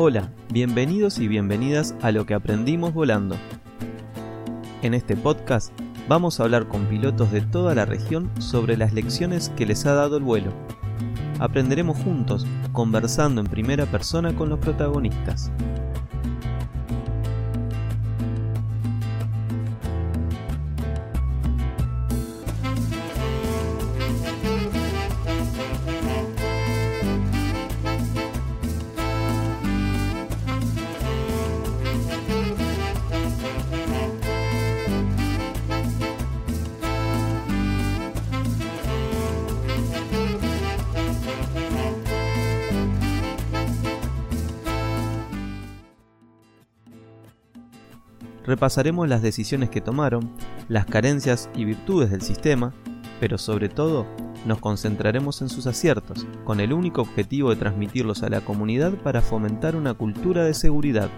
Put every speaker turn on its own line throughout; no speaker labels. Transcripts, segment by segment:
Hola, bienvenidos y bienvenidas a lo que aprendimos volando. En este podcast vamos a hablar con pilotos de toda la región sobre las lecciones que les ha dado el vuelo. Aprenderemos juntos, conversando en primera persona con los protagonistas. Repasaremos las decisiones que tomaron, las carencias y virtudes del sistema, pero sobre todo nos concentraremos en sus aciertos, con el único objetivo de transmitirlos a la comunidad para fomentar una cultura de seguridad.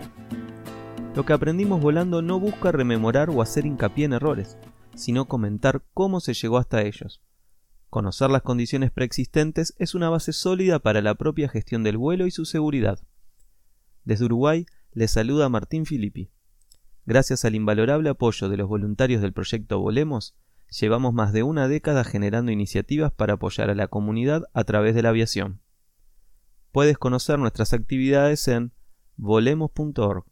Lo que aprendimos volando no busca rememorar o hacer hincapié en errores, sino comentar cómo se llegó hasta ellos. Conocer las condiciones preexistentes es una base sólida para la propia gestión del vuelo y su seguridad. Desde Uruguay les saluda Martín Filippi. Gracias al invalorable apoyo de los voluntarios del proyecto Volemos, llevamos más de una década generando iniciativas para apoyar a la comunidad a través de la aviación. Puedes conocer nuestras actividades en volemos.org.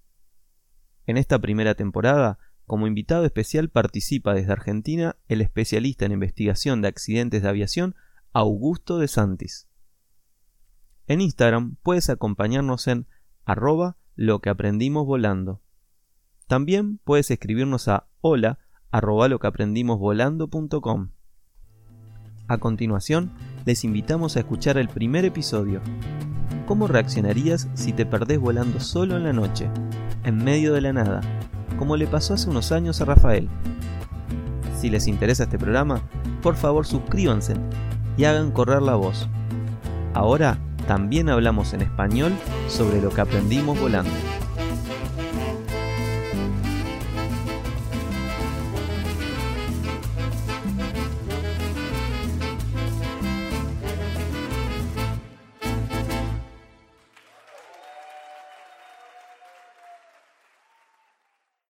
En esta primera temporada, como invitado especial participa desde Argentina el especialista en investigación de accidentes de aviación Augusto de Santis. En Instagram puedes acompañarnos en arroba lo que aprendimos volando. También puedes escribirnos a hola A continuación, les invitamos a escuchar el primer episodio. ¿Cómo reaccionarías si te perdés volando solo en la noche, en medio de la nada, como le pasó hace unos años a Rafael? Si les interesa este programa, por favor suscríbanse y hagan correr la voz. Ahora también hablamos en español sobre lo que aprendimos volando.